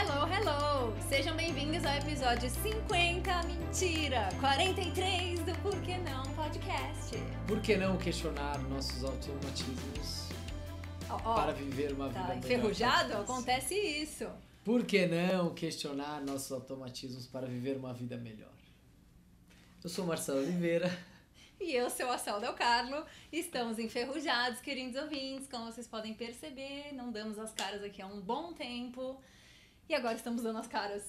Hello, hello! Sejam bem-vindos ao episódio 50, mentira, 43 do Por Que Não Podcast. Por que não questionar nossos automatismos Ó, ó, para viver uma vida tá melhor? enferrujado? para todos? Acontece isso. Por que não questionar nossos automatismos para viver uma vida melhor? Eu sou Marcelo Oliveira. E eu sou a Sal Del Carlo. Estamos enferrujados, queridos ouvintes. Como vocês podem perceber, não damos as caras aqui há um bom tempo. E agora estamos dando as caras.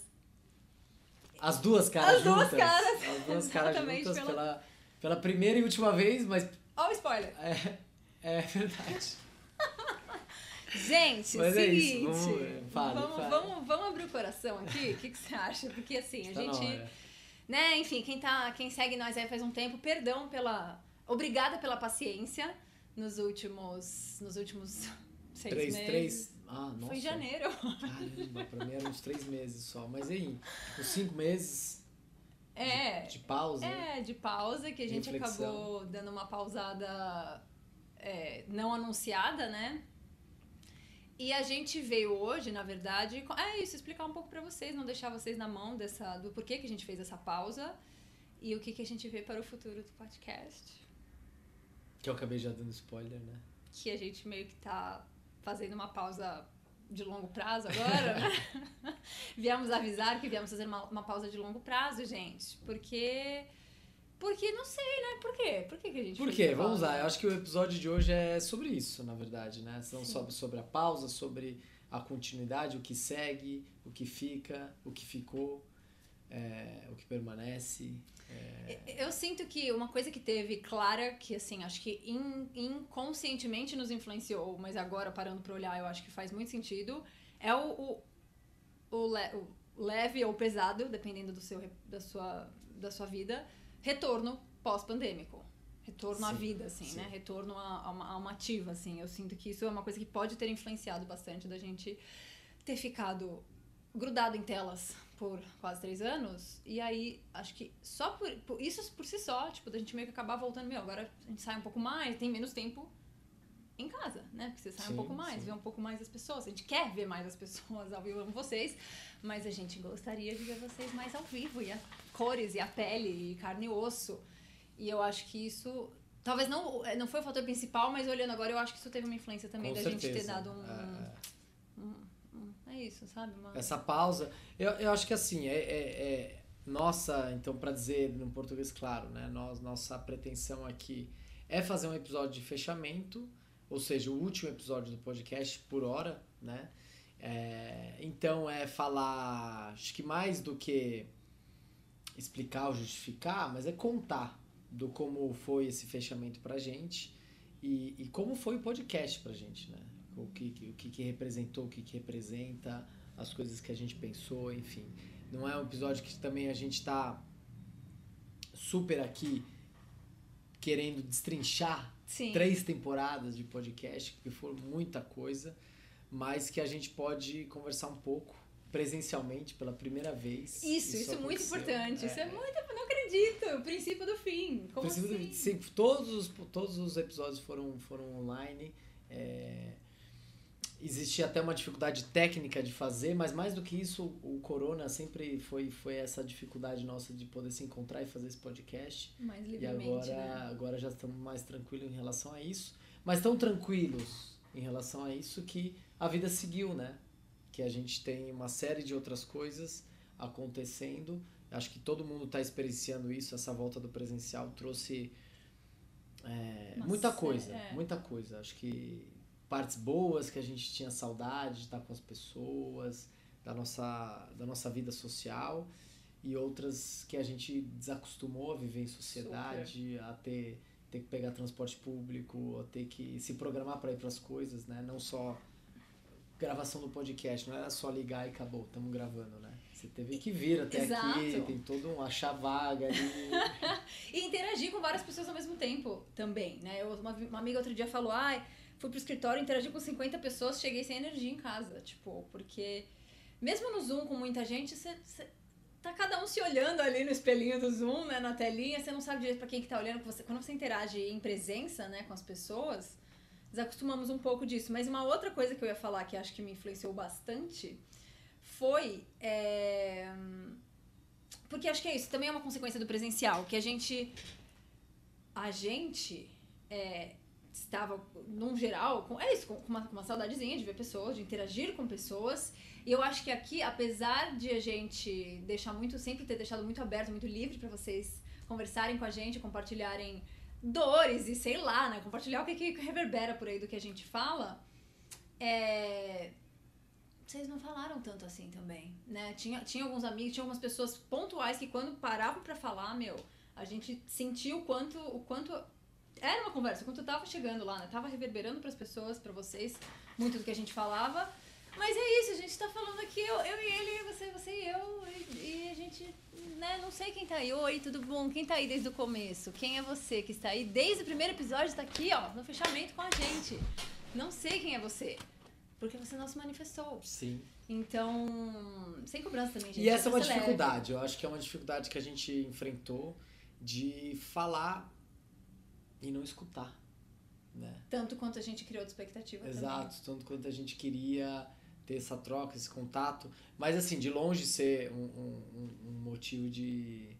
As duas caras As duas juntas. caras. As duas caras juntas pela- pela... Pela, primeira e última vez, mas Ó, o spoiler! é, é verdade. Gente, Mas é seguinte. isso, vamos- é, fale, vamos, fale. Vamos, vamos abrir o coração aqui? O que, que você acha? Porque assim, a gente. Né, enfim, quem, tá, quem segue nós aí faz um tempo, perdão pela. Obrigada pela paciência nos últimos. Nos últimos seis Três, meses. três. Ah, nossa. Foi em janeiro. Caramba, pra mim eram uns três meses só. Mas aí, os cinco meses É. de pausa. né? É, de pausa, que a gente Reflexão. acabou dando uma pausada é, não anunciada, né? E a gente veio hoje, na verdade, com- é isso, explicar um pouco pra vocês, não deixar vocês na mão dessa, do porquê que a gente fez essa pausa e o que, que a gente vê para o futuro do podcast. Que eu acabei já dando spoiler, né? Que a gente meio que tá fazendo uma pausa de longo prazo agora, né? viemos avisar que viemos fazer uma, uma pausa de longo prazo, gente, porque... Porque não sei, né? Por quê? Por que, que a gente Por quê? Vamos lá. Eu acho que o episódio de hoje é sobre isso, na verdade, né? Não Sim. só sobre a pausa, sobre a continuidade, o que segue, o que fica, o que ficou, é, o que permanece. Eu sinto que uma coisa que teve clara, que assim, acho que in- inconscientemente nos influenciou, mas agora parando pra olhar, eu acho que faz muito sentido, é o, o, o, le- o leve ou pesado, dependendo do seu, da, sua, da sua vida, retorno pós-pandêmico. Retorno à Sim, vida, assim, sim. né? Retorno a, a uma, a uma ativa, assim. Eu sinto que isso é uma coisa que pode ter influenciado bastante da gente ter ficado grudado em telas por quase três anos. E aí, acho que só por, por isso por si só, tipo, da gente meio que acabar voltando, meu, agora a gente sai um pouco mais, tem menos tempo em casa, né? Porque você sai Sim, um pouco mais, sim. vê um pouco mais as pessoas. A gente quer ver mais as pessoas ao vivo, eu amo vocês, mas a gente gostaria de ver vocês mais ao vivo, e a cores, e a pele, e carne e osso. E eu acho que isso. Talvez não, não foi o fator principal, mas olhando agora, eu acho que isso teve uma influência também Com da gente ter certeza. dado um. É, um- é isso, sabe? Uma- essa pausa. Eu, eu acho que assim, é, é- é nossa, então, para dizer no português claro, né? Nós, nossa pretensão aqui é fazer um episódio de fechamento, ou seja, o último episódio do podcast por hora, né? É, então é falar, acho que mais do que explicar ou justificar, mas é contar do como foi esse fechamento pra gente e, e como foi o podcast pra gente, né? O que, o que, que representou, o que, que representa, as coisas que a gente pensou, enfim. Não é um episódio que também a gente tá super aqui querendo destrinchar Sim. três temporadas de podcast, porque foram muita coisa, mas que a gente pode conversar um pouco presencialmente pela primeira vez. Isso, isso é muito aconteceu. importante. Isso é muito. Não acredito. O princípio do fim. Como Princípio do- assim? sempre- todos, os, todos os episódios foram, foram online. é, existia até uma dificuldade técnica de fazer, mas mais do que isso, o Corona sempre foi, foi essa dificuldade nossa de poder se encontrar e fazer esse podcast. Mais E livremente, agora, né? agora já estamos mais tranquilos em relação a isso. Mas tão tranquilos em relação a isso que a vida seguiu, né? Que a gente tem uma série de outras coisas acontecendo. Acho que todo mundo está experienciando isso. Essa volta do presencial trouxe é, muita coisa, é. muita coisa. Acho que partes boas que a gente tinha saudade de estar com as pessoas, da nossa, da nossa vida social e outras que a gente desacostumou a viver em sociedade, a ter, ter que pegar transporte público, a ter que se programar para ir para as coisas, né? Não só gravação do podcast, não era só ligar e acabou, estamos gravando, né? Você teve que vir até Exato. aqui, tem todo um achar vaga ali. E interagir com várias pessoas ao mesmo tempo também, né? Eu, uma, uma amiga outro dia falou, ai, fui pro escritório, interagi com 50 pessoas, cheguei sem energia em casa, tipo, porque mesmo no Zoom com muita gente, você tá cada um se olhando ali no espelhinho do Zoom, né, na telinha, você não sabe direito pra quem que tá olhando, você, quando você interage em presença, né, com as pessoas, desacostumamos um pouco disso. Mas uma outra coisa que eu ia falar que acho que me influenciou bastante foi. é, Porque acho que é isso, também é uma consequência do presencial, que a gente. A gente é, estava, num geral, com, é isso, com uma, uma saudadezinha de ver pessoas, de interagir com pessoas. E eu acho que aqui, apesar de a gente deixar muito, sempre ter deixado muito aberto, muito livre para vocês conversarem com a gente, compartilharem dores e sei lá, né? Compartilhar o que, que reverbera por aí do que a gente fala. É... Vocês não falaram tanto assim também, né? Tinha, tinha alguns amigos, tinha algumas pessoas pontuais que quando paravam para falar, meu, a gente sentiu o quanto, o quanto era uma conversa, o quanto tava chegando lá, né? Tava reverberando para as pessoas, para vocês, muito do que a gente falava. Mas é isso, a gente tá falando aqui, eu, eu e ele, você, você e eu, e, e a gente, né, não sei quem tá aí. Oi, tudo bom? Quem tá aí desde o começo? Quem é você que está aí desde o primeiro episódio, está aqui, ó, no fechamento com a gente. Não sei quem é você, porque você não se manifestou. Sim. Então, sem cobrança também, gente. E essa é uma Você leve. dificuldade, eu acho que é uma dificuldade que a gente enfrentou de falar e não escutar, né? Tanto quanto a gente criou de expectativa Exato, tanto quanto a gente queria ter essa troca, esse contato, mas assim, de longe ser um, um, um- motivo de,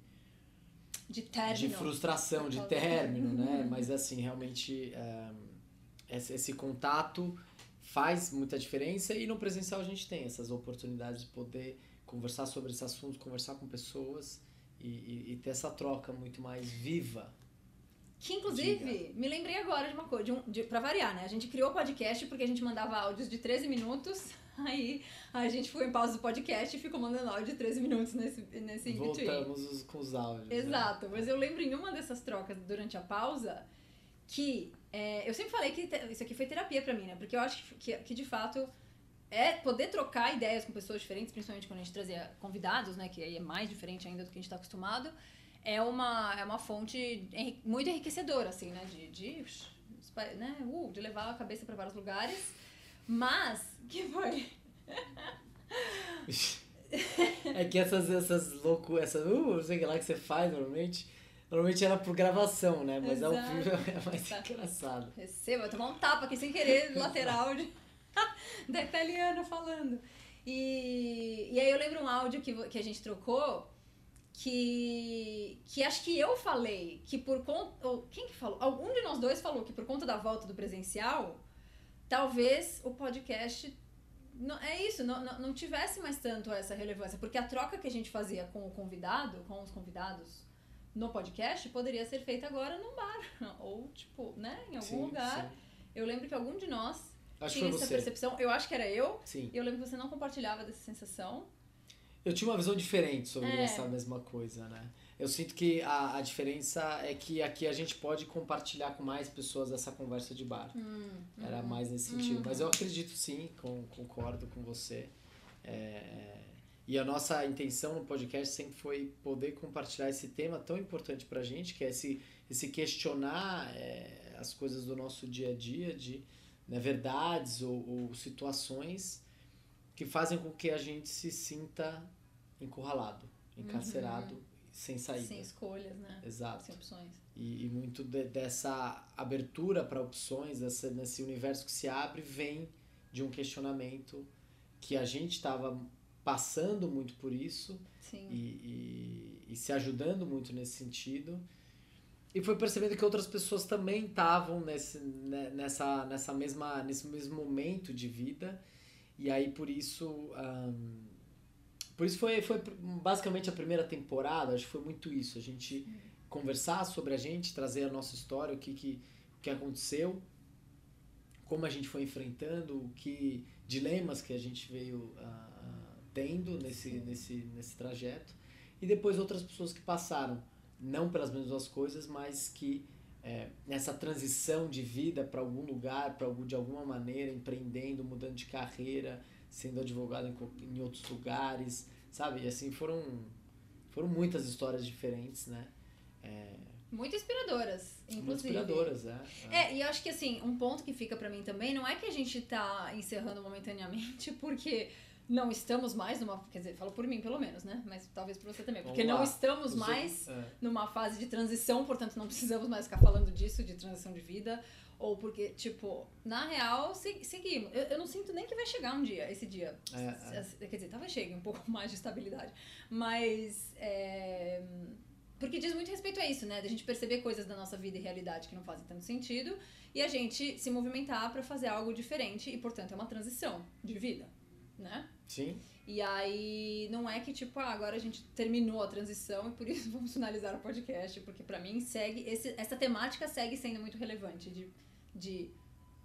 também. De término. de frustração, de término, né? Mas assim, realmente é, esse, esse contato faz muita diferença e no presencial a gente tem essas oportunidades de poder conversar sobre esse assunto, conversar com pessoas e, e- e ter essa troca muito mais viva. Que inclusive, me lembrei agora de uma coisa, de um, de, pra variar, né? A gente criou o podcast porque a gente mandava áudios de 13 minutos, aí a gente foi em pausa do podcast e ficou mandando áudio de 13 minutos nesse, nesse. Voltamos os- com os áudios. né? Exato, mas eu lembro em uma dessas trocas durante a pausa que é, eu sempre falei que isso aqui foi terapia pra mim, né? Porque eu acho que, que, que, de fato é poder trocar ideias com pessoas diferentes, principalmente quando a gente trazia convidados, né? Que aí é mais diferente ainda do que a gente tá acostumado. É uma, é uma fonte enri- muito enriquecedora, assim, né? De, de, né? Uh, de levar a cabeça pra vários lugares. Mas, que foi? É que essas, essas louco, essas, uh, não sei o que lá que você faz normalmente, normalmente era por gravação, né? Mas é o Exato. é mais Exato. engraçado. Receba, tomar um tapa aqui sem querer, lateral de, da italiana falando. E, e aí eu lembro um áudio que, que a gente trocou que, que acho que eu falei que por conta. ou Quem que falou? Algum de nós dois falou que por conta da volta do presencial, talvez o podcast. Não, é isso, não, não, não tivesse mais tanto essa relevância. Porque a troca que a gente fazia com o convidado, com os convidados no podcast, poderia ser feita agora num bar. Ou, tipo, né, em algum Sim, lugar. sim. Eu lembro que algum de nós Acho tinha essa você. percepção. Eu acho que era eu. Sim. E eu lembro que você não compartilhava dessa sensação. Eu tinha uma visão diferente sobre É. essa mesma coisa, né? Eu sinto que a, a diferença é que aqui a gente pode compartilhar com mais pessoas essa conversa de bar. Era mais nesse sentido. Uhum. Mas eu acredito sim, com, concordo com você. É, e a nossa intenção no podcast sempre foi poder compartilhar esse tema tão importante pra gente, que é esse, esse questionar é, as coisas do nosso dia a dia, de né, verdades ou, ou situações que fazem com que a gente se sinta encurralado, encarcerado, sem saída. Sem escolhas, né? Exato. Sem opções. E, e muito de- dessa abertura para opções, dessa, nesse universo que se abre, vem de um questionamento que a gente estava passando muito por isso Sim. e, e, e se ajudando muito nesse sentido. E foi percebendo que outras pessoas também estavam nesse, né, nessa, nessa mesma, nesse mesmo momento de vida. E aí, por isso. ahn, por isso foi, foi basicamente a primeira temporada, acho que foi muito isso. A gente conversar sobre a gente, trazer a nossa história, o que, que, o que aconteceu, como a gente foi enfrentando, o que dilemas que a gente veio ah, tendo nesse, nesse, nesse trajeto. E depois outras pessoas que passaram, não pelas mesmas coisas, mas que é, nessa transição de vida para algum lugar, para de alguma maneira, empreendendo, mudando de carreira, sendo advogado em, em outros lugares, sabe? E assim foram foram muitas histórias diferentes, né? É, Muito inspiradoras, muito inclusive. inspiradoras, é. É, e eu acho que assim, um ponto que fica pra mim também não é que a gente tá encerrando momentaneamente, porque não estamos mais numa. Quer dizer, falo por mim pelo menos, né? Mas talvez por você também. Porque não estamos Os mais é. numa fase de transição, portanto não precisamos mais ficar falando disso, de transição de vida. Ou porque, tipo, na real, se- seguimos. Eu, eu não sinto nem que vai chegar um dia, esse dia. É, é. Quer dizer, talvez chegue um pouco mais de estabilidade. Mas. é, Porque diz muito respeito a isso, né? Da gente perceber coisas da nossa vida e realidade que não fazem tanto sentido e a gente se movimentar pra fazer algo diferente e, portanto, é uma transição de vida, né? Sim. E aí, não é que tipo, ah, agora a gente terminou a transição e por isso vamos finalizar o podcast, porque pra mim segue, esse, essa temática segue sendo muito relevante de, de,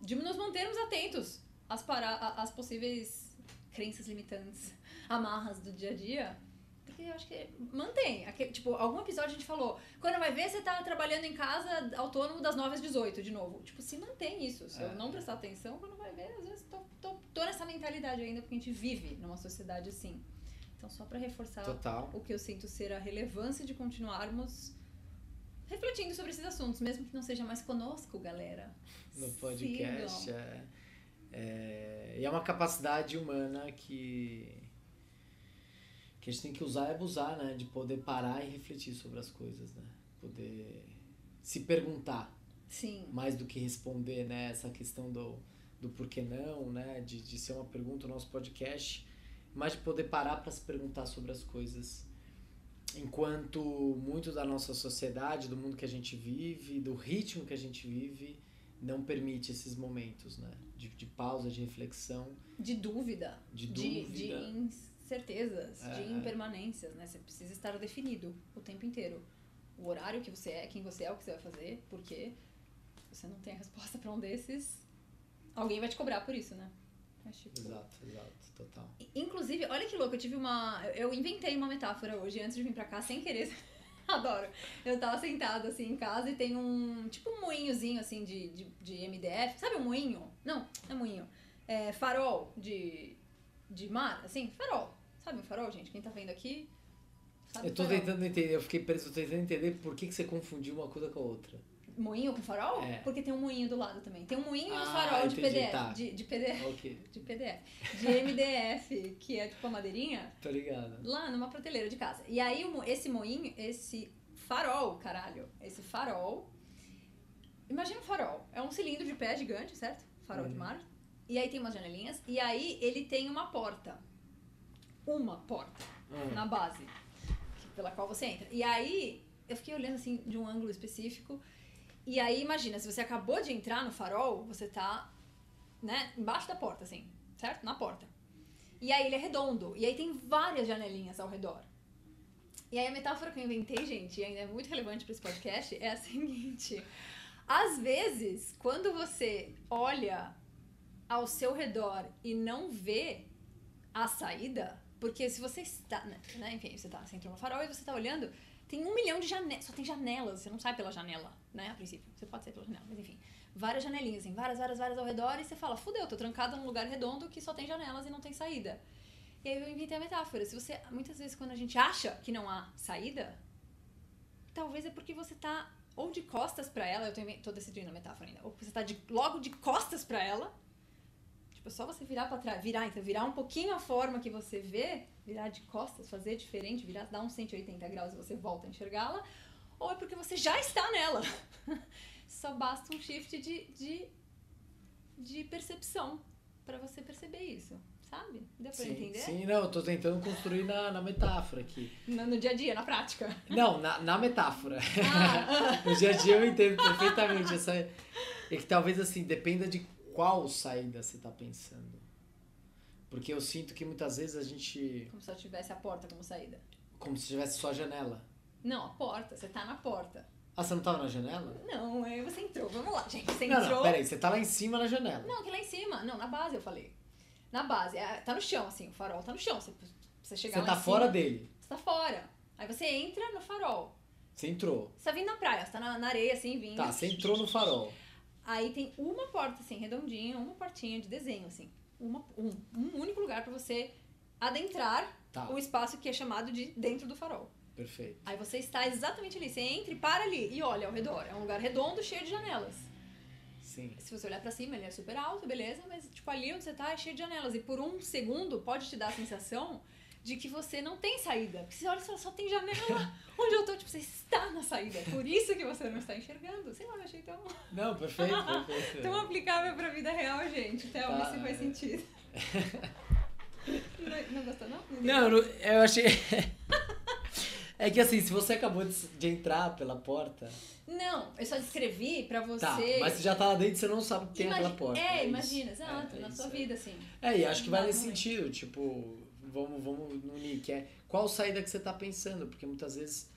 de nos mantermos atentos às, para, às possíveis crenças limitantes, amarras do dia a dia. Porque eu acho que mantém. Aquele, tipo, algum episódio a gente falou, quando vai ver, você tá trabalhando em casa autônomo das 9 às 18 de novo. Tipo, se mantém isso. Se É. eu não prestar atenção, quando vai ver, às vezes tô, tô, tô nessa mentalidade ainda, porque a gente vive numa sociedade assim. Então, só pra reforçar Total. o que eu sinto ser a relevância de continuarmos refletindo sobre esses assuntos, mesmo que não seja mais conosco, galera. No podcast. Sigam. É, é, e é uma capacidade humana que. que a gente tem que usar e abusar, né? De poder parar e refletir sobre as coisas, né? Poder se perguntar Sim. mais do que responder, né? Essa questão do, do porquê não, né? De, de ser uma pergunta no nosso podcast, mas de poder parar para se perguntar sobre as coisas. Enquanto muito da nossa sociedade, do mundo que a gente vive, do ritmo que a gente vive, não permite esses momentos, né? De, de pausa, de reflexão, De dúvida. de de, dúvida. de incertezas, É, de impermanências, né? Você precisa estar definido o tempo inteiro. O horário que você é, quem você é, o que você vai fazer, por quê. Se você não tem a resposta pra um desses, alguém vai te cobrar por isso, né? Mas, tipo, Exato, exato, total. Inclusive, olha que louco, eu tive uma. Eu inventei uma metáfora hoje antes de vir pra cá, sem querer. Adoro. Eu tava sentada assim em casa e tem um. Tipo um moinhozinho assim de, de, de MDF. Sabe um moinho? Não, não é moinho. É farol de, de mar, assim, farol. Sabe um farol, gente? Quem tá vendo aqui? Sabe Eu tô farol. tentando entender, eu fiquei preso, tô tentando entender por que, que você confundiu uma coisa com a outra. Moinho com farol? É. Porque tem um moinho do lado também. Tem um moinho e um Ah, farol de entendi, PDF. tá. De, de PDF. Ok, De PDF. De MDF, que é tipo a madeirinha. tô ligado. lá numa prateleira de casa. E aí esse moinho, esse farol, caralho, esse farol. Imagina um farol. É um cilindro de pé gigante, certo? Farol de Uhum. mar. E aí tem umas janelinhas. E aí ele tem uma porta. Uma porta Hum. na base pela qual você entra. E aí eu fiquei olhando assim de um ângulo específico. E aí imagina, se você acabou de entrar no farol, você tá, né, embaixo da porta, assim, certo? Na porta. E aí ele é redondo. E aí tem várias janelinhas ao redor. E aí a metáfora que eu inventei, gente, e ainda é muito relevante para esse podcast, é a seguinte. Às vezes, quando você olha ao seu redor e não vê a saída, porque se você está, né, né, enfim, você, tá, você entrou no farol e você está olhando, tem um milhão de janelas, só tem janelas, você não sai pela janela, né, a princípio. Você pode sair pela janela, mas enfim. Várias janelinhas, assim, várias, várias, várias ao redor, e você fala, fudeu, tô trancada num lugar redondo que só tem janelas e não tem saída. E aí eu inventei a metáfora. Se você, muitas vezes, quando a gente acha que não há saída, talvez é porque você tá ou de costas pra ela, eu tô, tô decidindo a metáfora ainda, ou você tá de, logo de costas pra ela, tipo, é só você virar pra trás, virar, então, virar um pouquinho a forma que você vê, virar de costas, fazer diferente, virar, dar uns 180 graus e você volta a enxergá-la, ou é porque você já está nela. Só basta um shift de, de, de percepção pra você perceber isso, sabe? Deu pra Sim, entender? sim, não, eu tô tentando construir na, na metáfora aqui. No, no dia a dia, na prática. Não, na, na metáfora. Ah, No dia a dia eu entendo perfeitamente essa. É que talvez assim, dependa de qual saída você tá pensando. Porque eu sinto que muitas vezes a gente. como se eu tivesse a porta como saída. Como se tivesse só a janela. Não, a porta, você tá na porta. Ah, você não tava na janela? Não, aí você entrou. Vamos lá, gente. Você Não, entrou. não, peraí, você tá lá em cima na janela. Não, que lá em cima. Não, na base eu falei. Na base. é, Tá no chão, assim. O farol tá no chão. Você, você chegar Você tá fora cima, dele. Você tá fora. Aí você entra no farol. Você entrou. Você tá vindo na praia, você tá na, na areia, assim, vindo. Tá, você entrou no farol. Aí tem uma porta, assim, redondinha, uma portinha de desenho, assim. Uma, um, um único lugar pra você adentrar Tá, o espaço que é chamado de dentro do farol. perfeito. Aí você está exatamente ali. Você entra e para ali e olha ao redor. É um lugar redondo, cheio de janelas. Sim. Se você olhar pra cima, ele é super alto, beleza, mas tipo ali onde você tá é cheio de janelas. E por um segundo pode te dar a sensação de que você não tem saída. Porque você olha e fala, só tem janela. Onde eu tô? Tipo, você está na saída. Por isso que você não está enxergando. Sei lá, eu achei tão, Não, perfeito, perfeito. tão aplicável pra vida real, gente. Até Tá, tá, se faz é. sentido. não, não gostou, não? Não, eu não- eu achei. É que assim, se você acabou de, de entrar pela porta. Não, eu só descrevi pra você. Tá, mas você já tá lá dentro você não sabe o que tem naquela porta. É, isso. imagina, exato, É, é na isso, sua é. vida, assim. É, e acho que vai nesse é. sentido, tipo, vamos, vamos no nick, é qual saída que você tá pensando, porque muitas vezes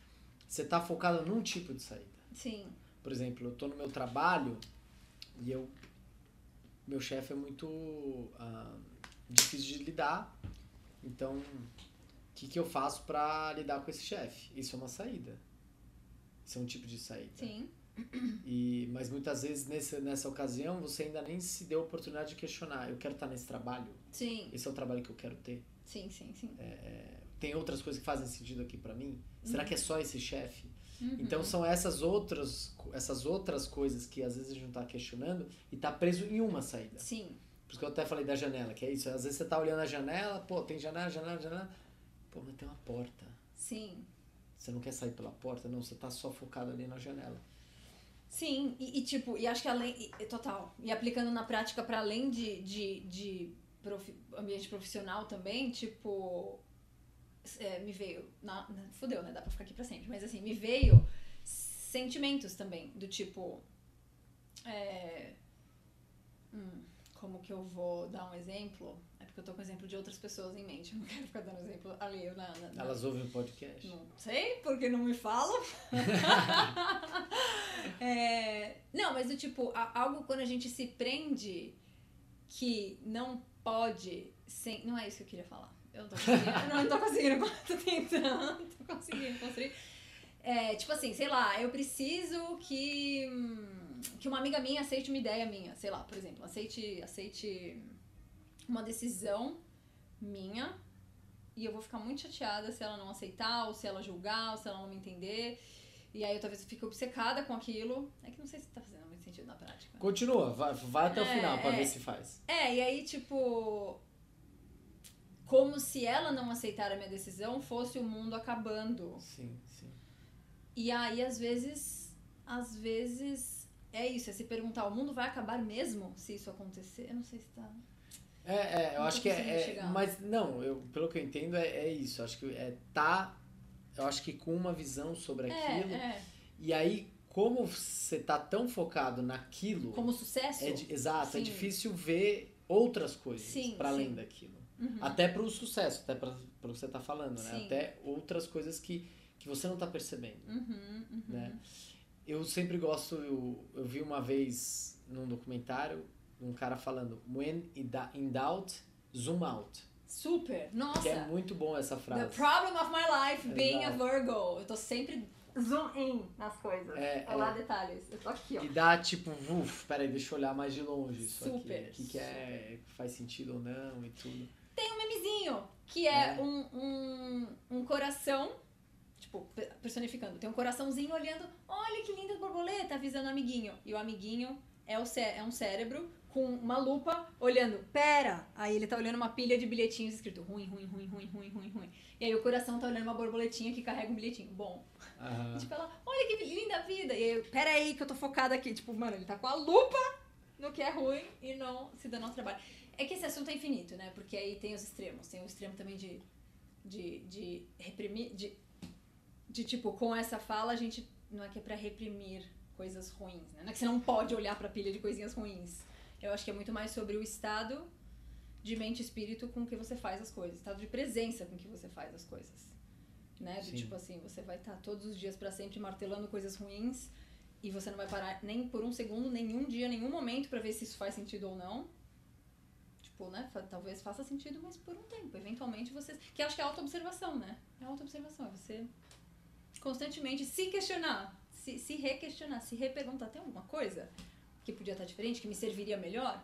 você tá focado num tipo de saída. Sim. Por exemplo, eu tô no meu trabalho e eu meu chefe é muito ah, difícil de lidar, então o que, que eu faço pra lidar com esse chefe? Isso é uma saída. Isso é um tipo de saída. Sim. E, mas muitas vezes nessa, nessa ocasião você ainda nem se deu a oportunidade de questionar. Eu quero estar nesse trabalho? Sim. Esse é o trabalho que eu quero ter? Sim, sim, sim. Tem outras coisas que fazem sentido aqui pra mim? Será que é só esse chefe? Uhum. Então são essas outras, essas outras coisas que às vezes a gente não tá questionando e tá preso em uma saída. Sim. Por isso que eu até falei da janela, que é isso. Às vezes você tá olhando a janela, pô, tem janela, janela, janela. Pô, mas tem uma porta. Sim. Você não quer sair pela porta? Não, você tá só focado ali na janela. Sim, e, e, tipo, e acho que além. e- total. E aplicando na prática para além de, de, de profi- ambiente profissional também, tipo. é, me veio. Na, na, fudeu, né? Dá pra ficar aqui pra sempre. Mas assim, me veio sentimentos também. Do tipo. é, hum, como que eu vou dar um exemplo? Porque eu tô com exemplo de outras pessoas em mente. Eu não quero ficar dando exemplo ali na, na, na- Elas ouvem o podcast. não sei, porque não me falam. É, não, mas do tipo, algo quando a gente se prende que não pode sem. Não é isso que eu queria falar. Eu não tô conseguindo. eu não tô conseguindo. Tô tentando, tô conseguindo construir. É, tipo assim, sei lá, eu preciso que. hum, que uma amiga minha aceite uma ideia minha. Sei lá, por exemplo, aceite, aceite uma decisão minha e eu vou ficar muito chateada se ela não aceitar, ou se ela julgar, ou se ela não me entender. E aí eu talvez fique obcecada com aquilo. É que não sei se tá fazendo muito sentido na prática. Continua, vai, vai até o É, final pra é. ver se faz. É, e aí, tipo. Como se ela não aceitar a minha decisão fosse o mundo acabando. Sim, sim. E aí, às vezes. Às vezes. É isso, é se perguntar, o mundo vai acabar mesmo se isso acontecer? Eu não sei se tá. É, é, eu acho que é, é-. Mas não, eu, pelo que eu entendo, é, é isso. Eu acho que é tá. Eu acho que com uma visão sobre aquilo. É, é. E aí, como você tá tão focado naquilo. Como sucesso? é exato, é Sim. difícil ver outras coisas para além daquilo. Uhum. Até pro sucesso, até para o que você tá falando, né? Sim. Até outras coisas que, que você não tá percebendo. Uhum, uhum. né? Eu sempre gosto, eu, eu vi uma vez num documentário um cara falando When in doubt, zoom out. Super! Nossa! Que é muito bom essa The frase. problem of my life being a Exato. Virgo. Eu tô sempre zoom in nas coisas. É, Olha lá é. detalhes. Eu tô aqui, ó. E dá tipo, uf, peraí, deixa eu olhar mais de longe isso Super, aqui. O que, que é, faz sentido ou não e tudo. Tem um memezinho, que é, É. Um, um, um coração, tipo, pe- personificando. Tem um coraçãozinho olhando, olha que linda borboleta, avisando o amiguinho. E o amiguinho é, o cé é um cérebro com uma lupa olhando, pera! Aí ele tá olhando uma pilha de bilhetinhos escrito ruim, ruim, ruim, ruim, ruim, ruim, ruim. E aí o coração tá olhando uma borboletinha que carrega um bilhetinho. Bom, Aham. E, tipo, ela, olha que linda vida. E eu, pera aí que eu tô focada aqui. Tipo, mano, ele tá com a lupa no que é ruim e não se dando ao trabalho. É que esse assunto é infinito, né? Porque aí tem os extremos. Tem o extremo também de, de, de reprimir, de, de tipo, com essa fala a gente não é que é pra reprimir coisas ruins, né? Não é que você não pode olhar pra pilha de coisinhas ruins. Eu acho que é muito mais sobre o estado de mente e espírito com que você faz as coisas. Estado de presença com que você faz as coisas. Né? Sim. tipo assim, você vai estar todos os dias pra sempre martelando coisas ruins e você não vai parar nem por um segundo, nenhum dia, nenhum momento pra ver se isso faz sentido ou não. Tipo, né? Talvez faça sentido, mas por um tempo. Eventualmente você. Que acho que é autoobservação, né? É autoobservação. É você constantemente se questionar, se, se requestionar, se reperguntar: tem alguma coisa que podia estar diferente, que me serviria melhor?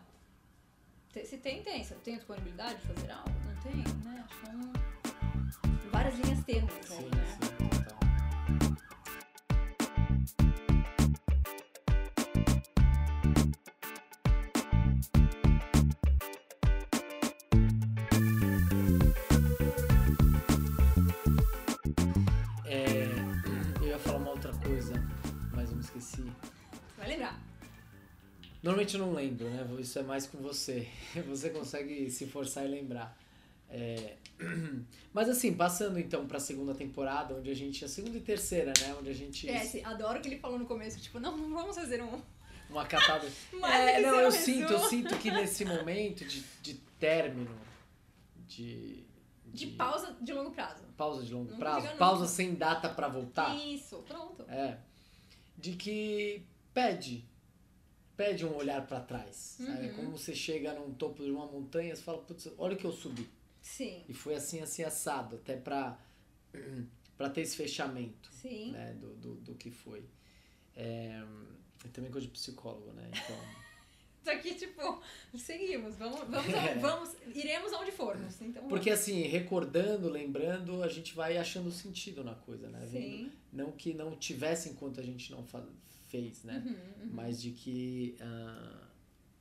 Se tem, tem. Se eu tenho disponibilidade de fazer algo, não tem, né? Acho que é um... várias linhas tênues então, aí, sim, né? Sim. É, coisa, mas eu me esqueci. Vai lembrar. Normalmente eu não lembro, né? Isso é mais com você. Você consegue se forçar e lembrar. É... Mas assim, passando então pra segunda temporada, onde a gente. A segunda e terceira, né? Onde a gente. É, assim, adoro que ele falou no começo, tipo, não, não vamos fazer um. Uma catada. Mas é, não, é eu sinto, eu sinto que nesse momento de, de término, de. De pausa de longo prazo. pausa de longo Não prazo, pausa nunca. sem data pra voltar. Isso, pronto. É. De que pede. Pede um olhar pra trás. Sabe? Uhum. Como você chega num topo de uma montanha e fala, putz, olha o que eu subi. Sim, E foi assim, assim, assado, até pra, pra ter esse fechamento sim. né, do, do, do que foi. É, eu também gosto de psicólogo, né? Então. Isso aqui, tipo, seguimos. Vamos, vamos, É. vamos iremos aonde formos. Então, Porque assim, recordando, lembrando, a gente vai achando sentido na coisa, né? vamos. Vendo- Sim. Não que não tivesse enquanto a gente não fez, né? Uhum, uhum. mas de que ah,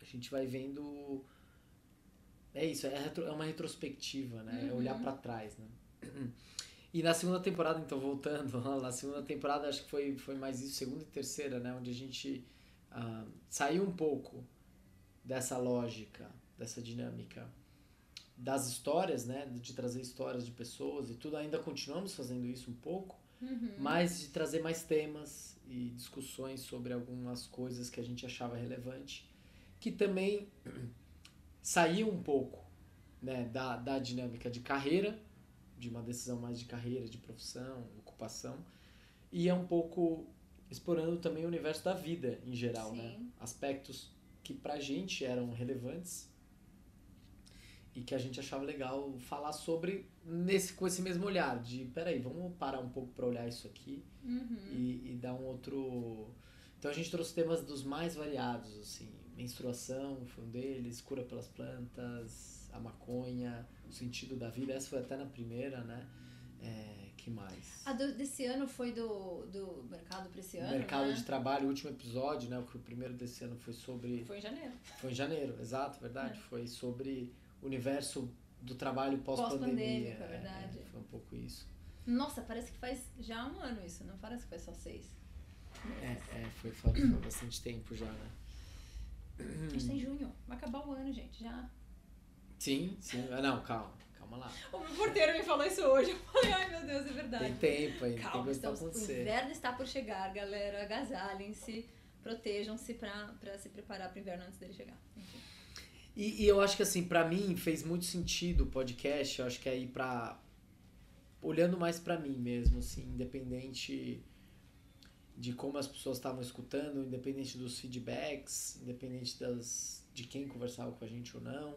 a gente vai vendo é isso é, retro- é uma retrospectiva né é Uhum. olhar pra trás né e na segunda temporada então voltando na segunda temporada acho que foi foi mais isso segunda e terceira né onde a gente ah, saiu um pouco dessa lógica dessa dinâmica das histórias né de trazer histórias de pessoas e tudo ainda continuamos fazendo isso um pouco Uhum. mas de trazer mais temas e discussões sobre algumas coisas que a gente achava relevante, que também saiu um pouco né, da, da dinâmica de carreira, de uma decisão mais de carreira, de profissão, ocupação, e é um pouco explorando também o universo da vida em geral, né? Aspectos que pra gente eram relevantes e que a gente achava legal falar sobre nesse com esse mesmo olhar de peraí, vamos parar um pouco para olhar isso aqui Uhum. e, e dar um outro então a gente trouxe temas dos mais variados assim menstruação foi um deles cura pelas plantas a maconha o sentido da vida essa foi até na primeira né é, que mais A do- desse ano foi do, do mercado pra esse ano, mercado né? de trabalho o último episódio né o primeiro desse ano foi sobre Foi em janeiro. foi em janeiro, exato, verdade. É. Foi sobre universo do trabalho pós-pandemia. Pós-pandêmico, é verdade. foi um pouco isso. Nossa, parece que faz já um ano isso, não parece que faz só seis. É, é foi, foi, foi bastante tempo já, né? A gente tá em junho, vai acabar o ano, gente, já. Sim, sim. Ah, não, calma, calma lá. O meu porteiro me falou isso hoje, eu falei, ai meu Deus, é verdade. Tem tempo ainda, tem Calma, coisa pra estamos, o inverno está por chegar, galera. Agasalhem-se, protejam-se pra se preparar pro inverno antes dele chegar. Enfim. E, e eu acho que assim, pra mim fez muito sentido o podcast, eu acho que aí pra. Olhando mais pra mim mesmo, assim, independente de como as pessoas estavam escutando, independente dos feedbacks, independente das, de quem conversava com a gente ou não.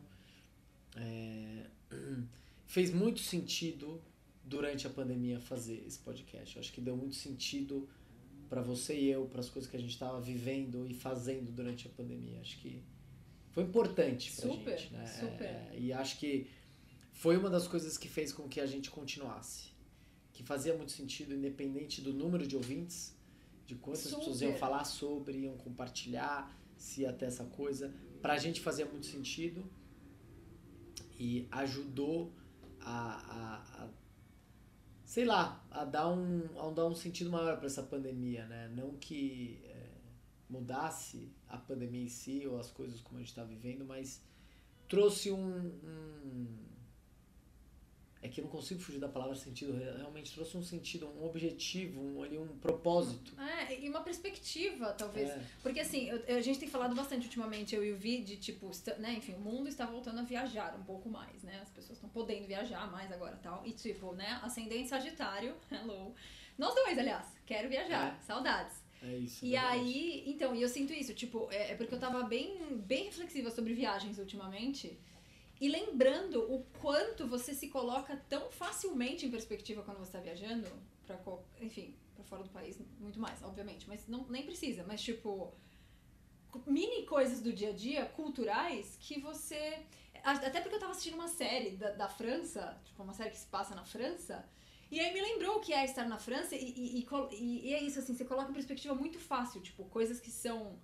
é, fez muito sentido durante a pandemia fazer esse podcast. Eu acho que deu muito sentido pra você e eu, para as coisas que a gente estava vivendo e fazendo durante a pandemia. Acho que foi importante pra Super, gente, né? super. É, e acho que foi uma das coisas que fez com que a gente continuasse. Que fazia muito sentido, independente do número de ouvintes, de quantas pessoas iam Super. falar sobre, iam compartilhar, se ia ter essa coisa. Pra gente fazia muito sentido e ajudou a, a, a sei lá, a dar um, a dar um sentido maior para essa pandemia, né? Não que mudasse a pandemia em si ou as coisas como a gente está vivendo, mas trouxe um, um- é que eu não consigo fugir da palavra sentido, realmente trouxe um sentido, um objetivo, um, ali, um propósito. É, e uma perspectiva, talvez. É, Porque assim, eu- a gente tem falado bastante ultimamente, eu e o Vi, de tipo, né, enfim, o mundo está voltando a viajar um pouco mais, né? As pessoas estão podendo viajar mais agora tal. E tipo, né, ascendente Sagitário, hello. Nós dois, aliás, quero viajar, saudades. É isso. E verdade. aí, então, e eu sinto isso, tipo, é, é porque eu tava bem, bem reflexiva sobre viagens ultimamente. E lembrando o quanto você se coloca tão facilmente em perspectiva quando você tá viajando, pra, enfim, pra fora do país, muito mais, obviamente, mas não, nem precisa, mas tipo, mini coisas do dia a dia, culturais, que você. Até porque eu tava assistindo uma série da, da França, tipo, uma série que se passa na França, e aí me lembrou o que é estar na França, e, e, e e- é isso, assim, você coloca em perspectiva muito fácil, tipo, coisas que são.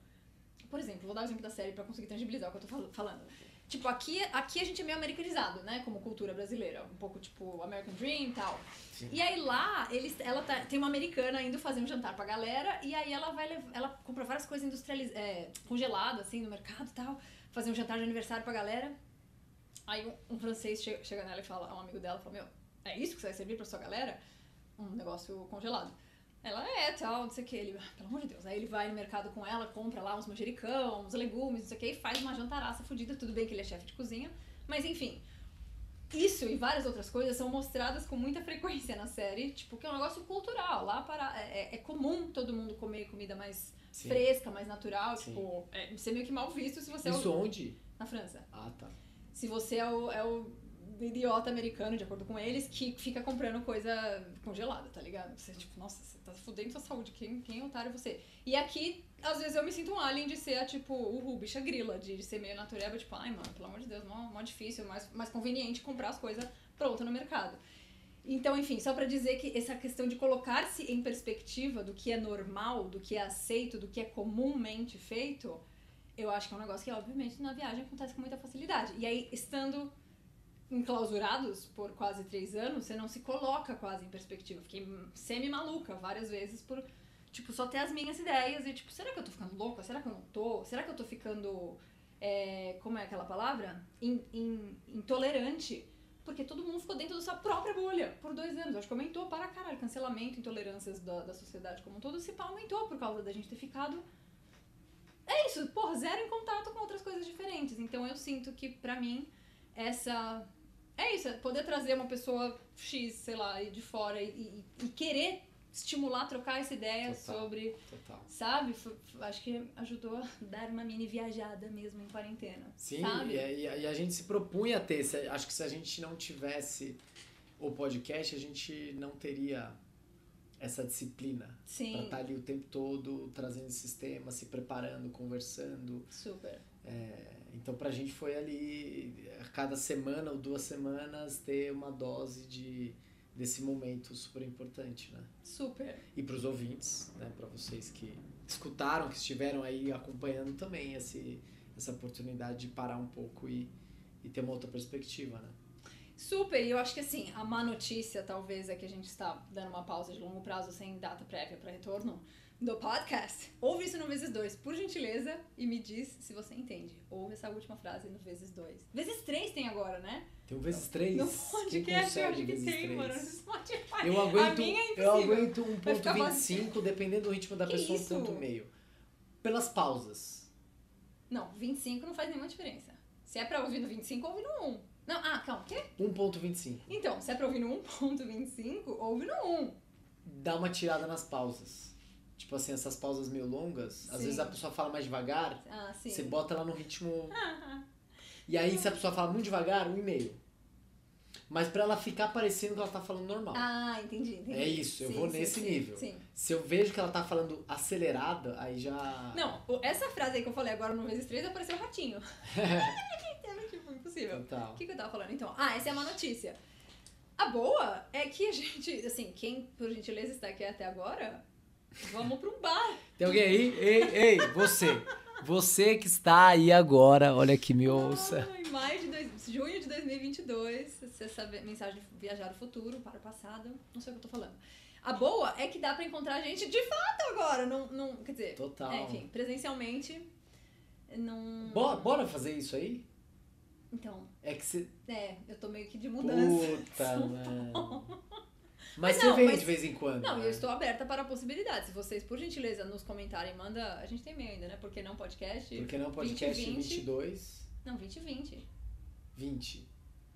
Por exemplo, vou dar o exemplo da série pra conseguir tangibilizar o que eu tô fal- falando. Tipo, aqui, aqui a gente é meio americanizado, né? Como cultura brasileira. Um pouco tipo American Dream e tal. Sim. E aí lá, eles, ela tá, tem uma americana indo fazer um jantar pra galera. E aí ela vai ela compra várias coisas industrializadas, é, congeladas, assim, no mercado e tal. Fazer um jantar de aniversário pra galera. Aí um, um francês che- chega nela e fala, um amigo dela, fala, meu, é isso que você vai servir pra sua galera? Um negócio congelado. Ela é, tal, não sei o que. Ele, "Ah, pelo amor de Deus. Aí ele vai no mercado com ela, compra lá uns manjericão, uns legumes, não sei o que, e faz uma jantaraça fodida. Tudo bem que ele é chefe de cozinha, mas enfim. Isso e várias outras coisas são mostradas com muita frequência na série, tipo, que é um negócio cultural. Lá para, é, é comum todo mundo comer comida mais Sim. fresca, mais natural. Sim. Tipo, é, ser meio que mal visto se você é Isso o, onde? na França. Ah, tá. Se você é o, é o idiota americano, de acordo com eles, que fica comprando coisa congelada, tá ligado? Você, tipo, nossa, você tá fudendo sua saúde, quem, quem é otário você? E aqui, às vezes eu me sinto um alien de ser, tipo, uhul, bicha grila, de, de ser meio natureba, tipo, ai, mano, pelo amor de Deus, mó, mó difícil, mais, mais conveniente comprar as coisas prontas no mercado. Então, enfim, só pra dizer que essa questão de colocar-se em perspectiva do que é normal, do que é aceito, do que é comumente feito, eu acho que é um negócio que, obviamente, na viagem acontece com muita facilidade. E aí, estando enclausurados por quase três anos, você não se coloca quase em perspectiva. Fiquei semi-maluca várias vezes por, tipo, só ter as minhas ideias e, tipo, será que eu tô ficando louca? Será que eu não tô? Será que eu tô ficando, é, como é aquela palavra? In- in- intolerante. Porque todo mundo ficou dentro da sua própria bolha por dois anos. Acho que aumentou para caralho. Cancelamento, intolerâncias da, da sociedade como um todo, se aumentou por causa da gente ter ficado é isso, porra, zero em contato com outras coisas diferentes. Então eu sinto que, pra mim, essa. É isso, é poder trazer uma pessoa X, sei lá, de fora e, e- e querer estimular, trocar essa ideia Total. sobre, Total. sabe? F- acho que ajudou a dar uma mini viajada mesmo em quarentena. Sim, e, a- e a- e a gente se propunha a ter. se- acho que se a gente não tivesse o podcast, a gente não teria essa disciplina. Pra Sim, estar ali o tempo todo trazendo esses temas, se preparando, conversando. super. Então pra gente foi ali, a cada semana ou duas semanas, ter uma dose de, desse momento super importante, né? Super. E pros ouvintes, né? Pra vocês que escutaram, que estiveram aí acompanhando também esse, essa oportunidade de parar um pouco e, e ter uma outra perspectiva, né? Super, e eu acho que assim, a má notícia talvez é que a gente está dando uma pausa de longo prazo sem data prévia para retorno do podcast. Ouve isso no vezes dois, por gentileza, e me diz se você entende. Ouve essa última frase no vezes dois. Vezes três tem agora, né? Tem um vezes três. No podcast eu acho que tem, três? mano. No Spotify. Eu aguento, minha é eu aguento Vai ficar 1.25, dependendo do ritmo da Que pessoa, isso? um ponto meio. Pelas pausas. Não, 25 não faz nenhuma diferença. Se é pra ouvir no 25, ouve no 1. Não, ah, calma, o quê? 1.25. Então, se é pra ouvir no 1.25, ouve no 1. Dá uma tirada nas pausas. Tipo assim, essas pausas meio longas, às Sim. vezes a pessoa fala mais devagar, Ah, sim. você bota ela no ritmo. E aí, se a pessoa fala muito devagar, um e meio. Mas pra ela ficar parecendo que ela tá falando normal. Ah, entendi, entendi. É isso, eu vou nesse sim, nível. Sim. Se eu vejo que ela tá falando acelerada, aí já. Não, essa frase aí que eu falei agora no vezes 3 apareceu ratinho. Era tipo impossível. Total. O que, que eu tava falando então? Ah, essa é uma notícia. A boa é que a gente, assim, quem por gentileza está aqui até agora, vamos pra um bar. Tem alguém aí? Ei, ei, você. Você que está aí agora, olha que me ouça. Em maio de dois, junho de 2022, essa mensagem de viajar ao futuro, para o passado, não sei o que eu tô falando. A boa é que dá pra encontrar a gente de fato agora, não, não quer dizer, Total. é, enfim, presencialmente, não... Bora, bora fazer isso aí? Então, É que você. é, eu tô meio que de mudança. Puta, mano. Mas, Mas você não, vem mas- de vez em quando. Não, né? eu estou aberta para possibilidades. Se vocês, por gentileza, nos comentarem, manda. A gente tem e-mail ainda, né? Porque não podcast? Porque não podcast 2020. 22, Não, 2020. 20.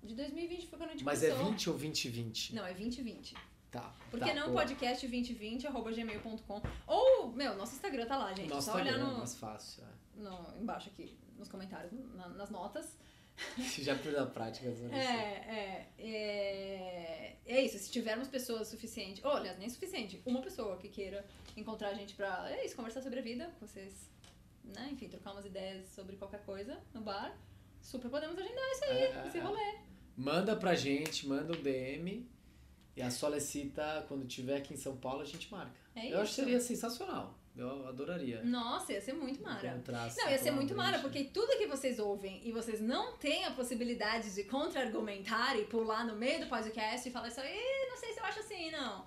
De 2020 foi quando a gente Mas é começou. 20 ou 2020? Não, é 2020. Tá. Por que tá, não boa. podcast 2020 arroba gmail.com? Ou, meu, nosso Instagram tá lá, gente. Nosso Só olhar Instagram é no, mais fácil. é. no, embaixo aqui, nos comentários, na- nas notas. Já perdeu a prática. É, é, é. É isso, se tivermos pessoas suficientes. Ou, aliás, nem suficiente. Uma pessoa que queira encontrar a gente pra. É isso, conversar sobre a vida. Vocês, né, enfim, trocar umas ideias sobre qualquer coisa no bar. Super podemos agendar isso aí, É, é, esse é. rolê. Manda pra gente, manda um DM. E a Solecita, quando tiver aqui em São Paulo, a gente marca. É eu acho que isso. seria sensacional. Eu adoraria. Nossa, ia ser muito mara. encontrar, Não, ia ser muito mara, porque tudo que vocês ouvem e vocês não têm a possibilidade de contra-argumentar e pular no meio do podcast e falar isso aí, não sei se eu acho assim, não.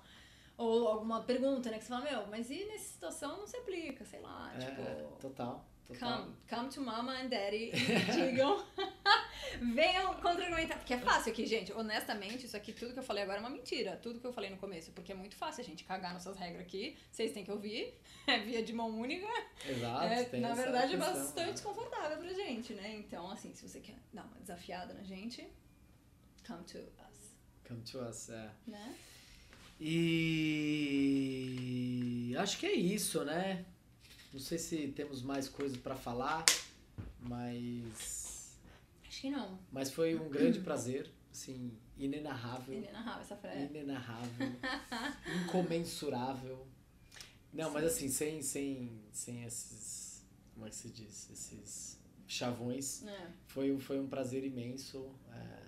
Ou alguma pergunta, né, que você fala, meu, mas e nessa situação não se aplica, sei lá, É, tipo... total. Total. Come, come to mama and daddy e digam. Venham contra-argumentar. Porque é fácil aqui, gente. Honestamente, isso aqui, tudo que eu falei agora é uma mentira. Tudo que eu falei no começo. Porque é muito fácil a gente cagar nossas regras aqui. Vocês têm que ouvir. É via de mão única. Exato. É, tem na verdade, é bastante né? desconfortável pra gente, né? Então, assim, se você quer dar uma desafiada na gente, come to us, Come to us, é. né? E acho que é isso, né? Não sei se temos mais coisas pra falar, mas Acho que não. mas foi um grande prazer, assim, inenarrável, Ele narrava essa frase. inenarrável, incomensurável. Não, mas assim, sem sem sem esses, como é que se diz, esses chavões, É. foi um foi um prazer imenso é,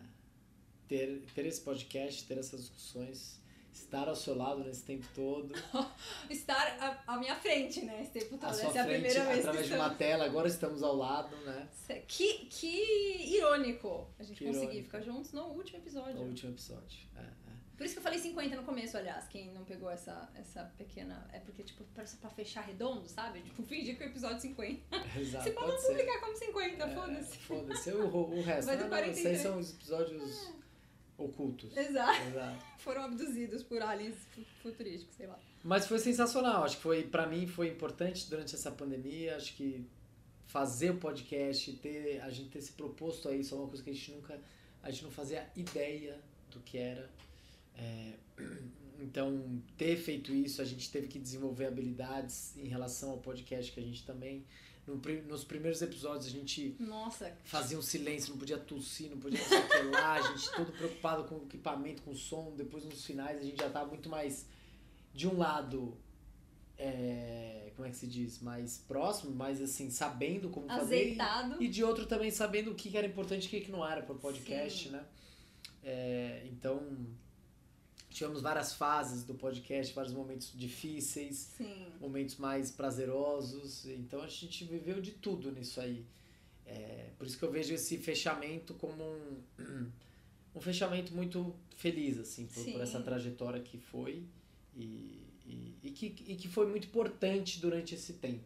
ter ter esse podcast, ter essas discussões, estar ao seu lado nesse tempo todo. Estar à, à minha frente, né? Esse tempo todo. à sua Essa é a frente primeira vez que através de estamos... uma tela, agora estamos ao lado, né? Que, que irônico a gente Que conseguir irônico. ficar juntos no último episódio. No último episódio. É, é. Por isso que eu falei 50 no começo, aliás. Quem não pegou essa, essa pequena. É porque, tipo, parece pra fechar redondo, sabe? Tipo, fingir que é o episódio 50. Exato, Você pode não publicar como 50, É, foda-se. Foda-se. O, o resto. Vai Não, não, esses 43. aí são os episódios ocultos. Exato. Exato. Foram abduzidos por aliens fu- futurísticos, sei lá. Mas foi sensacional. Acho que foi, pra mim, foi importante durante essa pandemia. Acho que fazer o podcast, ter, a gente ter se proposto a isso é uma coisa que a gente nunca, a gente não fazia ideia do que era. É, então, ter feito isso, a gente teve que desenvolver habilidades em relação ao podcast que a gente também. No nos primeiros episódios a gente Nossa, fazia um silêncio, não podia tossir, não podia não lá, a gente todo preocupado com o equipamento, com o som. Depois nos finais a gente já tava muito mais, de um lado, é, como é que se diz, mais próximo, mais assim, sabendo como fazer. azeitado. E de outro também sabendo o que era importante e o que que não era para o podcast, Sim. né? É, então, tivemos várias fases do podcast, vários momentos difíceis Sim. momentos mais prazerosos. Então a gente viveu de tudo nisso aí. É, por isso que eu vejo esse fechamento como um, um fechamento muito feliz, assim, por, por essa trajetória que foi e, e, e que, e que foi muito importante durante esse tempo.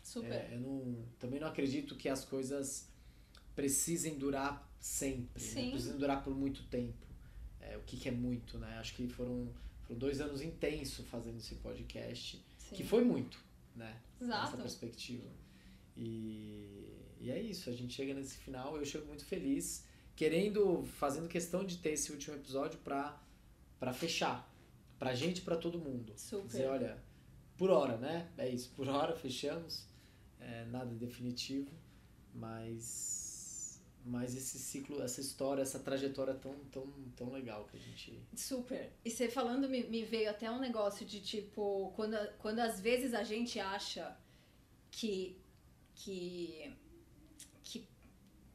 Super. É, eu não, também não acredito que as coisas precisem durar sempre, né? Precisem durar por muito tempo. É, o que, que é muito, né? Acho que foram, foram dois anos intensos fazendo esse podcast. Sim. Que foi muito, né? Exato. Nessa perspectiva. E, e é isso, a gente chega nesse final, eu chego muito feliz, querendo, fazendo questão de ter esse último episódio pra, pra fechar. Pra gente e pra todo mundo. Super. Dizer, olha, por hora, né? É isso, por hora fechamos. É, nada definitivo, mas, mas esse ciclo, essa história, essa trajetória tão, tão, tão legal que a gente. Super. E você falando, me, me veio até um negócio de tipo, quando, quando às vezes a gente acha que, que, que,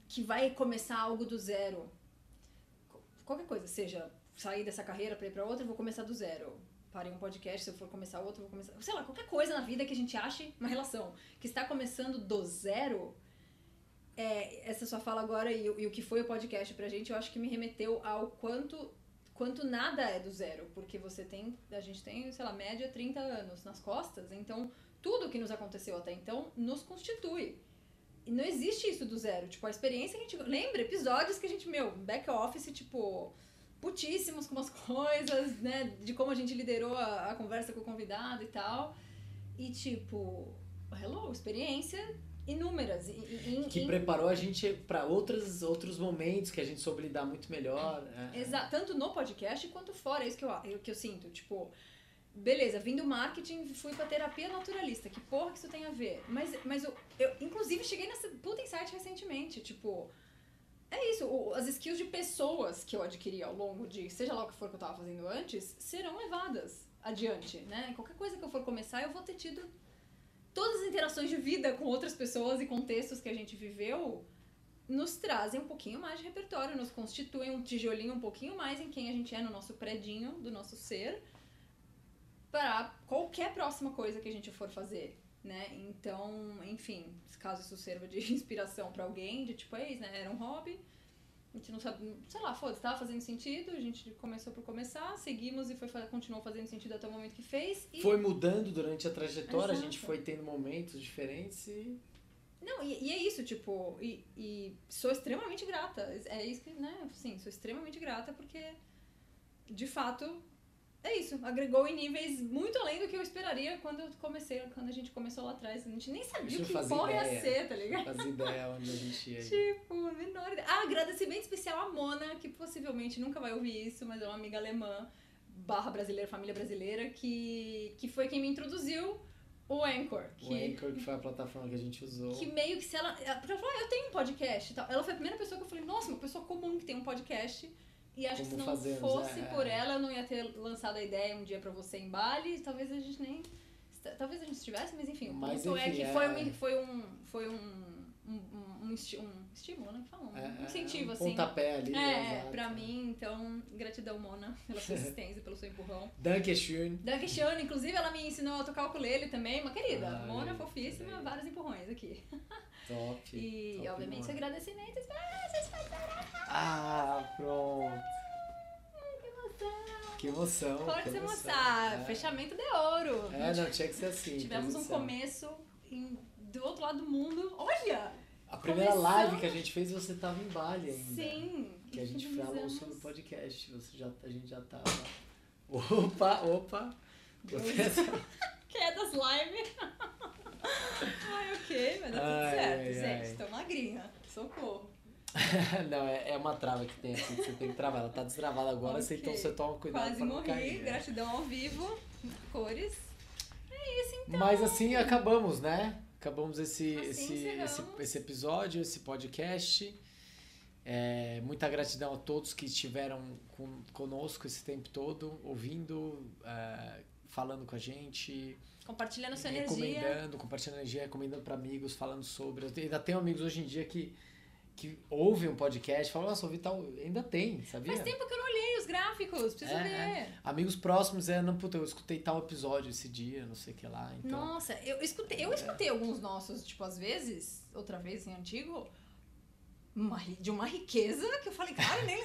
que vai começar algo do zero. Qualquer coisa, seja sair dessa carreira pra ir pra outra, vou começar do zero. Parei um podcast, se eu for começar outro, vou começar. Sei lá, qualquer coisa na vida que a gente ache uma relação que está começando do zero. É, essa sua fala agora e, o- e o que foi o podcast pra gente, eu acho que me remeteu ao quanto quanto nada é do zero, porque você tem, a gente tem, sei lá, média 30 anos nas costas, então tudo que nos aconteceu até então nos constitui. E não existe isso do zero, tipo, a experiência que a gente, lembra episódios que a gente, meu, back office, tipo, putíssimos com umas coisas, né, de como a gente liderou a, a conversa com o convidado e tal. E tipo, hello, experiência inúmeras. E, e- Que em- preparou a gente pra outros, outros momentos que a gente soube lidar muito melhor. é. Exa tanto no podcast quanto fora, é isso que eu, eu- que eu sinto. Tipo, beleza, vim do marketing, fui pra terapia naturalista. Que porra que isso tem a ver? Mas, mas eu, eu, inclusive, cheguei nessa puta insight recentemente. Tipo, é isso, o- as skills de pessoas que eu adquiri ao longo de, seja lá o que for que eu tava fazendo antes, serão levadas adiante, né? Qualquer coisa que eu for começar, eu vou ter tido todas as interações de vida com outras pessoas e contextos que a gente viveu nos trazem um pouquinho mais de repertório, nos constituem um tijolinho um pouquinho mais em quem a gente é no nosso predinho do nosso ser para qualquer próxima coisa que a gente for fazer, né? Então, enfim, caso isso sirva de inspiração para alguém, de tipo, é isso, né? Era um hobby, a gente não sabe, sei lá, foda-se, tava fazendo sentido, a gente começou por começar, seguimos e foi, continuou fazendo sentido até o momento que fez. E... Foi mudando durante a trajetória, Exato. a gente foi tendo momentos diferentes e não, e, e, é isso, tipo, e, e, sou extremamente grata. É isso que, né? Sim, sou extremamente grata porque, de fato, é isso. Agregou em níveis muito além do que eu esperaria quando eu comecei, quando a gente começou lá atrás. A gente nem sabia o que porra ia ser, tá ligado? Fazia ideia onde a gente ia. tipo, menor ideia. Ah, agradecimento especial à Mona, que possivelmente nunca vai ouvir isso, mas é uma amiga alemã, barra brasileira, família brasileira, que, que foi quem me introduziu o Anchor. Que, o Anchor, que foi a plataforma que a gente usou. Que meio que se ela. Porque ela falou, ah, eu tenho um podcast e tal. Ela foi a primeira pessoa que eu falei, nossa, uma pessoa comum que tem um podcast. E acho que se não fazemos, fosse é, por é. ela, eu não ia ter lançado a ideia um dia pra você em Bali. Talvez a gente nem. Talvez a gente estivesse, mas enfim. O ponto é que foi, um, é. foi um. Foi um um, um, um, estímulo, né? Fala, um é, incentivo, um assim. Pontapé ali. É, exato. pra mim, então, gratidão, Mona, pela sua assistência, pelo seu empurrão. Dankeschön. Dankeschön. Inclusive, ela me ensinou a tocar o ukulele também, uma querida. Ai, Mona, fofíssima, vários empurrões aqui. Top. E, top, obviamente, mano. agradecimentos para vocês Ah, pronto. Que emoção. Pode ser emoção. É. Fechamento de ouro. É, não, tinha que ser assim. Tivemos um começo em do outro lado do mundo. Olha! A primeira começamos... live que a gente fez, você tava em Bali ainda. Sim. Que a gente falou sobre o podcast. Você já, a gente já tava. Opa, opa! Quedas live. Ai, ok, dar tudo ai, certo. Ai, gente, ai. tô magrinha. Socorro. não, é, é uma trava que tem aqui, que você tem que travar. Ela tá destravada agora, okay. então você toma cuidado Quase morri, cair. Né? Gratidão ao vivo, cores. É isso então. Mas assim acabamos, né? Acabamos esse, assim esse, esse, esse, episódio, esse podcast. É, muita gratidão a todos que estiveram com, conosco esse tempo todo, ouvindo, é, falando com a gente. Compartilhando sua energia. Recomendando, compartilhando energia, recomendando para amigos, falando sobre. Eu ainda tenho amigos hoje em dia que que ouvem um podcast, falam, nossa, ouvi tal. Ainda tem, sabia? Faz tempo que eu não olhei os gráficos, preciso é, ver. É. Amigos próximos, é, não, puta, eu escutei tal episódio esse dia, não sei o que lá. Então, nossa, eu escutei, eu escutei alguns nossos, tipo, às vezes, outra vez em antigo, uma, de uma riqueza que eu falei, cara, nem.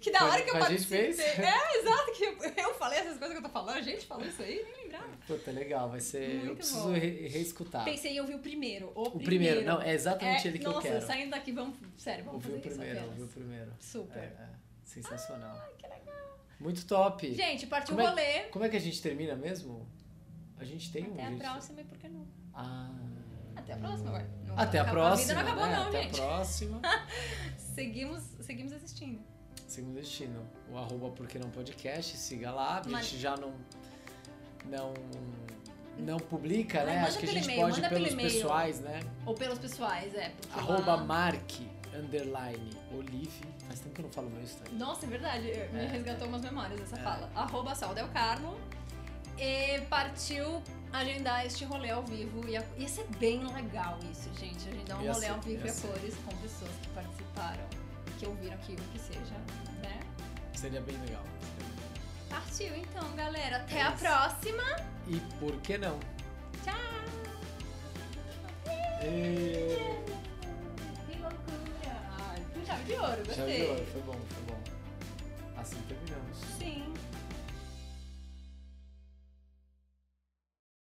Que da hora que eu participei. É, exato, que eu, falei essas coisas que eu tô falando, a gente falou isso aí, nem lembrava. Puta, legal, vai ser. Muito eu preciso re reescutar. Pensei em ouvir o primeiro. O, o primeiro. primeiro. não, é exatamente é, ele que nossa, eu quero. saindo daqui, vamos. Sério, vamos ouvi fazer o primeiro, isso. Ouvi o primeiro. Super. É, é, sensacional. Ai, que legal. Muito top. Gente, partiu o rolê. É, como é que a gente termina mesmo? A gente tem Até um. Até a gente... próxima e por que não? Ah. Até a próxima, ué. Não Até a próxima. A vida não acabou, né? não, Até gente. a próxima. seguimos, seguimos assistindo. Seguimos assistindo. O arroba Porque Não Podcast, siga lá. A gente já não. Não. Não publica, né? Acho que a gente pode pelos pessoais, né? Ou pelos pessoais, é. Arroba lá... Mark, underline, Olive. Faz tempo que eu não falo meu Instagram. Nossa, é verdade. Me é, resgatou é. umas memórias essa é. fala. Arroba Sal Del Carmo. E partiu agendar este rolê ao vivo. Ia, ia ser bem legal isso, gente. Agendar um ia rolê ser, ao vivo e a cores com pessoas que participaram, que ouviram aquilo, que seja, né? Seria bem legal. Partiu então, galera. Até é a próxima. E por que não? Tchau! E... Que loucura! Ai, chave de ouro, gostei. Chave de ouro, foi bom, foi bom. Assim terminamos. Sim.